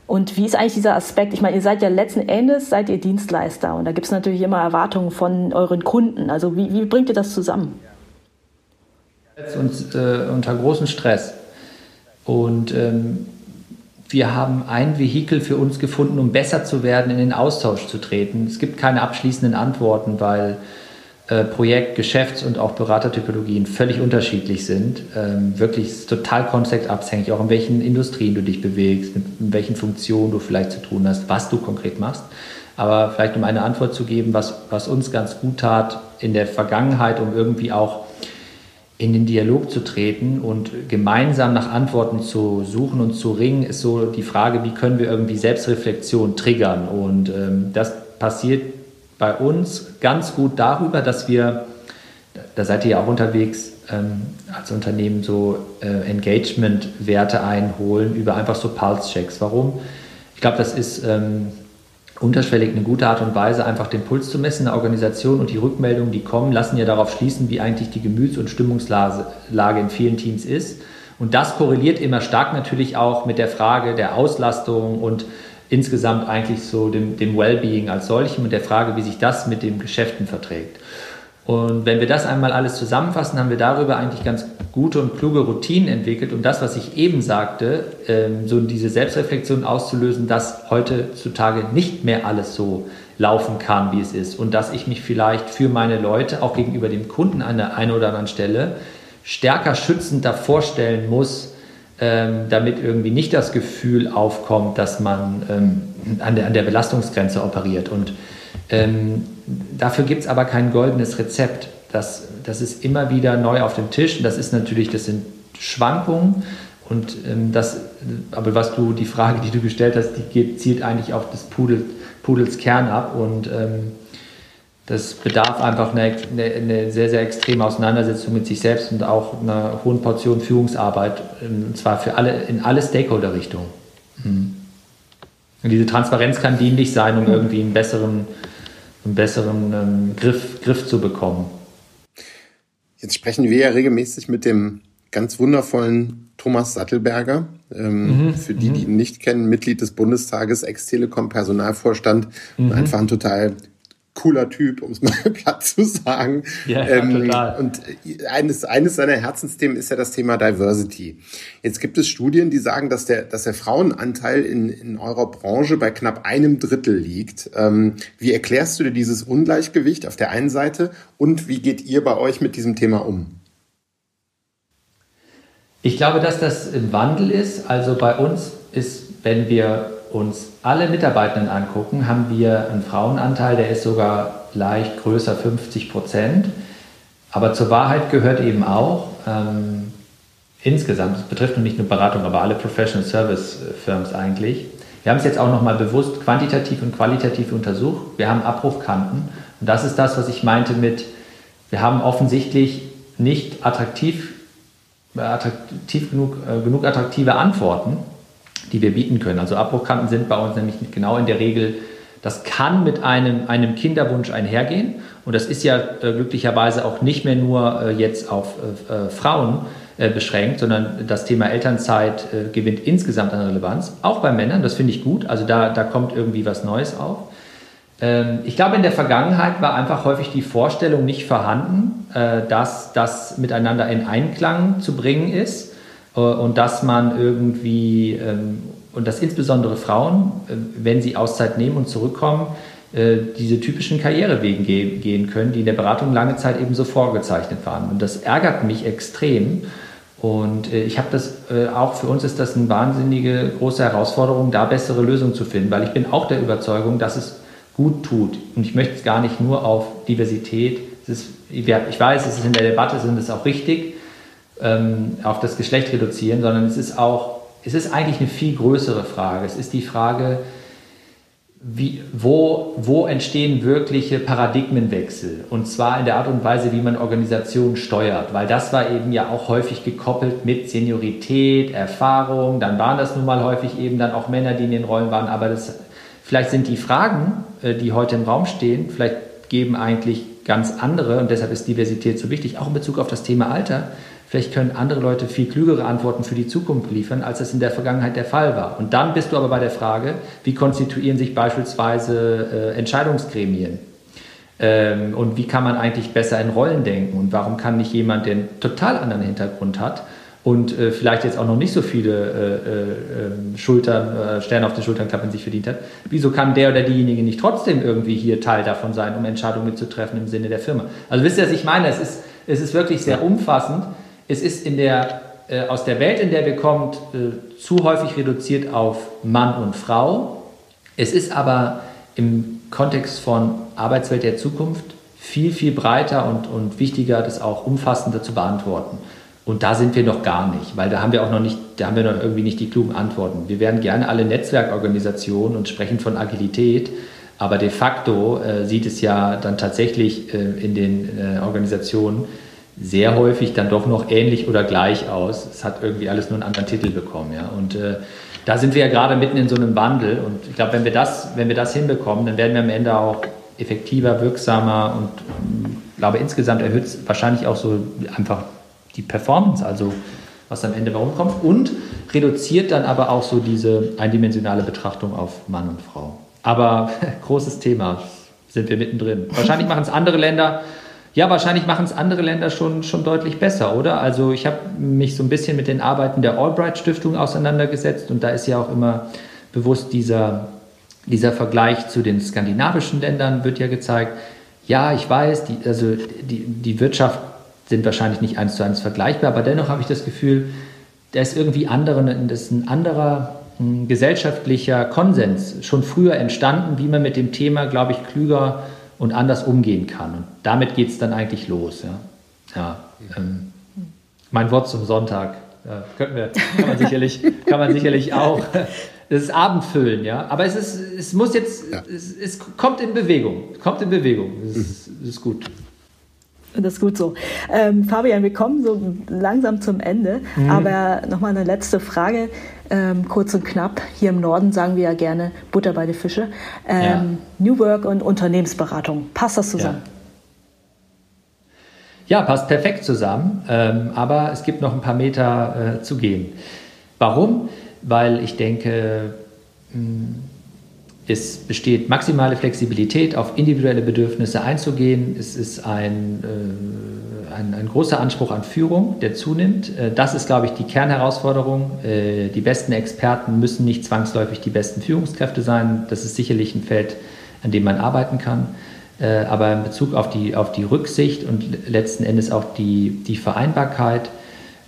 und wie ist eigentlich dieser Aspekt? Ich meine, ihr seid ja letzten Endes seid ihr Dienstleister und da gibt es natürlich immer Erwartungen von euren Kunden. Also wie, wie bringt ihr das zusammen? Uns äh, unter großem Stress. Und ähm, wir haben ein Vehikel für uns gefunden, um besser zu werden, in den Austausch zu treten. Es gibt keine abschließenden Antworten, weil Projekt-, Geschäfts- und auch Beratertypologien völlig unterschiedlich sind. Ähm, wirklich total kontextabhängig, auch in welchen Industrien du dich bewegst, mit, in welchen Funktionen du vielleicht zu tun hast, was du konkret machst. Aber vielleicht um eine Antwort zu geben, was, was uns ganz gut tat in der Vergangenheit, um irgendwie auch in den Dialog zu treten und gemeinsam nach Antworten zu suchen und zu ringen, ist so die Frage, wie können wir irgendwie Selbstreflexion triggern. Und ähm, das passiert bei uns ganz gut darüber, dass wir, da seid ihr ja auch unterwegs, ähm, als Unternehmen so äh, Engagement-Werte einholen über einfach so Pulse-Checks. Warum? Ich glaube, das ist ähm, unterschwellig eine gute Art und Weise, einfach den Puls zu messen, eine Organisation und die Rückmeldungen, die kommen, lassen ja darauf schließen, wie eigentlich die Gemüts- und Stimmungslage in vielen Teams ist. Und das korreliert immer stark natürlich auch mit der Frage der Auslastung und insgesamt eigentlich so dem, dem Wellbeing als solchem und der Frage, wie sich das mit den Geschäften verträgt. Und wenn wir das einmal alles zusammenfassen, haben wir darüber eigentlich ganz gute und kluge Routinen entwickelt. Und das, was ich eben sagte, ähm, so diese Selbstreflexion auszulösen, dass heutzutage nicht mehr alles so laufen kann, wie es ist. Und dass ich mich vielleicht für meine Leute auch gegenüber dem Kunden an der einen oder anderen Stelle stärker schützend davor stellen muss, ähm, damit irgendwie nicht das Gefühl aufkommt, dass man ähm, an, der, an der Belastungsgrenze operiert. Und ähm, dafür gibt es aber kein goldenes Rezept. Das, das ist immer wieder neu auf dem Tisch. Das ist natürlich, das sind Schwankungen. Und ähm, das, aber was du, die Frage, die du gestellt hast, die geht, zielt eigentlich auf das Pudel, Pudels Kern ab. Und ähm, das bedarf einfach eine, eine, eine, sehr, sehr extreme Auseinandersetzung mit sich selbst und auch einer hohen Portion Führungsarbeit, ähm, und zwar für alle, in alle Stakeholder-Richtungen. Mhm. Und diese Transparenz kann dienlich sein, um irgendwie einen besseren, einen besseren ähm, Griff, Griff zu bekommen. Jetzt sprechen wir ja regelmäßig mit dem ganz wundervollen Thomas Sattelberger. Ähm, mhm. Für die, die mhm. ihn nicht kennen, Mitglied des Bundestages, Ex-Telekom-Personalvorstand mhm. und einfach ein total cooler Typ, um es mal platt zu sagen. Ja, ja ähm, total. Und eines, eines seiner Herzensthemen ist ja das Thema Diversity. Jetzt gibt es Studien, die sagen, dass der, dass der Frauenanteil in, in eurer Branche bei knapp einem Drittel liegt. Ähm, wie erklärst du dir dieses Ungleichgewicht auf der einen Seite und wie geht ihr bei euch mit diesem Thema um? Ich glaube, dass das im Wandel ist. Also bei uns ist, wenn wir uns alle Mitarbeitenden angucken, haben wir einen Frauenanteil, der ist sogar leicht größer, 50 Prozent. Aber zur Wahrheit gehört eben auch, ähm, insgesamt, das betrifft nicht nur Beratung, aber alle Professional Service Firms eigentlich. Wir haben es jetzt auch nochmal bewusst quantitativ und qualitativ untersucht. Wir haben Abrufkanten. Und das ist das, was ich meinte mit, wir haben offensichtlich nicht attraktiv, äh, attraktiv genug, äh, genug attraktive Antworten die wir bieten können. Also Abbruchkanten sind bei uns nämlich genau in der Regel, das kann mit einem, einem Kinderwunsch einhergehen. Und das ist ja äh, glücklicherweise auch nicht mehr nur äh, jetzt auf äh, äh Frauen äh, beschränkt, sondern das Thema Elternzeit äh, gewinnt insgesamt an Relevanz. Auch bei Männern, das finde ich gut. Also da, da kommt irgendwie was Neues auf. Ähm, ich glaube, in der Vergangenheit war einfach häufig die Vorstellung nicht vorhanden, dass das miteinander in Einklang zu bringen ist. Äh, und dass man irgendwie, ähm, und dass insbesondere Frauen, äh, wenn sie Auszeit nehmen und zurückkommen, äh, diese typischen Karrierewegen gehen können, die in der Beratung lange Zeit eben so vorgezeichnet waren. Und das ärgert mich extrem. Und ich habe das, auch für uns ist das eine wahnsinnige große Herausforderung, da bessere Lösungen zu finden, weil ich bin auch der Überzeugung, dass es gut tut. Und ich möchte es gar nicht nur auf Diversität, ist, ich weiß, es ist in der Debatte, sind es auch richtig, ähm, auf das Geschlecht reduzieren, sondern es ist auch, es ist eigentlich eine viel größere Frage. Es ist die Frage, wie, wo, wo entstehen wirkliche Paradigmenwechsel? Und zwar in der Art und Weise, wie man Organisationen steuert. Weil das war eben ja auch häufig gekoppelt mit Seniorität, Erfahrung. Dann waren das nun mal häufig eben dann auch Männer, die in den Rollen waren. Aber das, vielleicht sind die Fragen, äh, die heute im Raum stehen, vielleicht geben eigentlich ganz andere, und deshalb ist Diversität so wichtig, auch in Bezug auf das Thema Alter, Vielleicht können andere Leute viel klügere Antworten für die Zukunft liefern, als es in der Vergangenheit der Fall war. Und dann bist du aber bei der Frage, wie konstituieren sich beispielsweise äh, Entscheidungsgremien? Ähm, und wie kann man eigentlich besser in Rollen denken? Und warum kann nicht jemand, der einen total anderen Hintergrund hat und äh, vielleicht jetzt auch noch nicht so viele äh, äh ähm, Schultern, äh, Sterne auf den Schulternklappen sich verdient hat, wieso kann der oder diejenige nicht trotzdem irgendwie hier Teil davon sein, um Entscheidungen mitzutreffen im Sinne der Firma? Also wisst ihr, was ich meine? Es ist, es ist wirklich sehr umfassend. Es ist in der, äh, aus der Welt, in der wir kommen, äh, zu häufig reduziert auf Mann und Frau. Es ist aber im Kontext von Arbeitswelt der Zukunft viel, viel breiter und, und wichtiger, das auch umfassender zu beantworten. Und da sind wir noch gar nicht, weil da haben wir auch noch nicht, da haben wir noch irgendwie nicht die klugen Antworten. Wir werden gerne alle Netzwerkorganisationen und sprechen von Agilität, aber de facto äh, sieht es ja dann tatsächlich äh, in den äh, Organisationen sehr häufig dann doch noch ähnlich oder gleich aus. Es hat irgendwie alles nur einen anderen Titel bekommen. Ja? Und äh, da sind wir ja gerade mitten in so einem Wandel. Und ich glaube, wenn wir das, wenn wir das hinbekommen, dann werden wir am Ende auch effektiver, wirksamer und ich glaube insgesamt erhöht es wahrscheinlich auch so einfach die Performance, also was am Ende warum kommt und reduziert dann aber auch so diese eindimensionale Betrachtung auf Mann und Frau. Aber großes Thema, sind wir mittendrin. Wahrscheinlich machen es andere Länder ja, wahrscheinlich machen es andere Länder schon, schon deutlich besser, oder? Also ich habe mich so ein bisschen mit den Arbeiten der Albright Stiftung auseinandergesetzt und da ist ja auch immer bewusst dieser, dieser Vergleich zu den skandinavischen Ländern wird ja gezeigt. Ja, ich weiß, die, also die, die Wirtschaft sind wahrscheinlich nicht eins zu eins vergleichbar, aber dennoch habe ich das Gefühl, da ist irgendwie andere, das ist ein anderer ein gesellschaftlicher Konsens schon früher entstanden, wie man mit dem Thema, glaube ich, klüger und anders umgehen kann. Und damit geht es dann eigentlich los. Ja. ja ähm, mein Wort zum Sonntag. Ja, könnten wir, kann man sicherlich, kann man sicherlich auch. Das ist Abendfüllen, ja. Aber es, ist, es muss jetzt, ja. es, es, kommt in Bewegung. kommt in Bewegung. Das ist, das ist gut. Das ist gut so. Ähm, Fabian, wir kommen so langsam zum Ende. Mhm. Aber nochmal eine letzte Frage, ähm, kurz und knapp. Hier im Norden sagen wir ja gerne Butter bei den Fische. Ähm, ja. New Work und Unternehmensberatung. Passt das zusammen? Ja, ja passt perfekt zusammen. Ähm, aber es gibt noch ein paar Meter äh, zu gehen. Warum? Weil ich denke, mh, hm, es besteht maximale Flexibilität, auf individuelle Bedürfnisse einzugehen. Es ist ein, äh, ein, ein, großer Anspruch an Führung, der zunimmt. Äh, das ist, glaube ich, die Kernherausforderung. Äh, die besten Experten müssen nicht zwangsläufig die besten Führungskräfte sein. Das ist sicherlich ein Feld, an dem man arbeiten kann. Äh, aber in Bezug auf die, auf die Rücksicht und letzten Endes auch die, die Vereinbarkeit,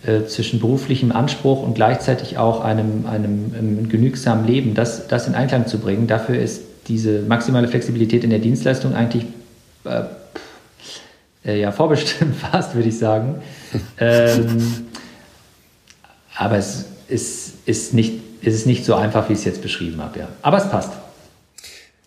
äh, zwischen beruflichem Anspruch und gleichzeitig auch einem, einem, einem genügsamen Leben, das, das in Einklang zu bringen. Dafür ist diese maximale Flexibilität in der Dienstleistung eigentlich äh, äh, ja, vorbestimmt fast, würde ich sagen. ähm, aber es ist, ist, nicht, es ist nicht so einfach, wie ich es jetzt beschrieben habe. Ja. Aber es passt.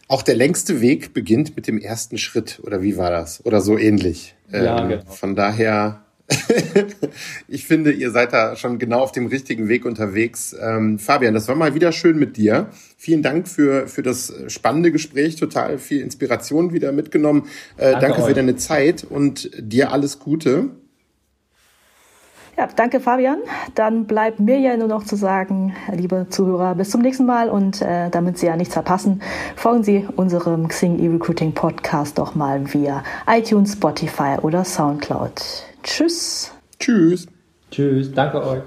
Auch der längste Weg beginnt mit dem ersten Schritt, oder wie war das? Oder so ähnlich. Ja, ähm, genau. Von daher ich finde, ihr seid da schon genau auf dem richtigen Weg unterwegs. Ähm, Fabian, das war mal wieder schön mit dir. Vielen Dank für, für das spannende Gespräch, total viel Inspiration wieder mitgenommen. Äh, danke, danke für deine Zeit und dir alles Gute. Ja, danke Fabian. Dann bleibt mir ja nur noch zu sagen, liebe Zuhörer, bis zum nächsten Mal und äh, damit Sie ja nichts verpassen, folgen Sie unserem Xing E-Recruiting Podcast doch mal via iTunes, Spotify oder Soundcloud. Tschüss. Tschüss. Tschüss. Danke euch.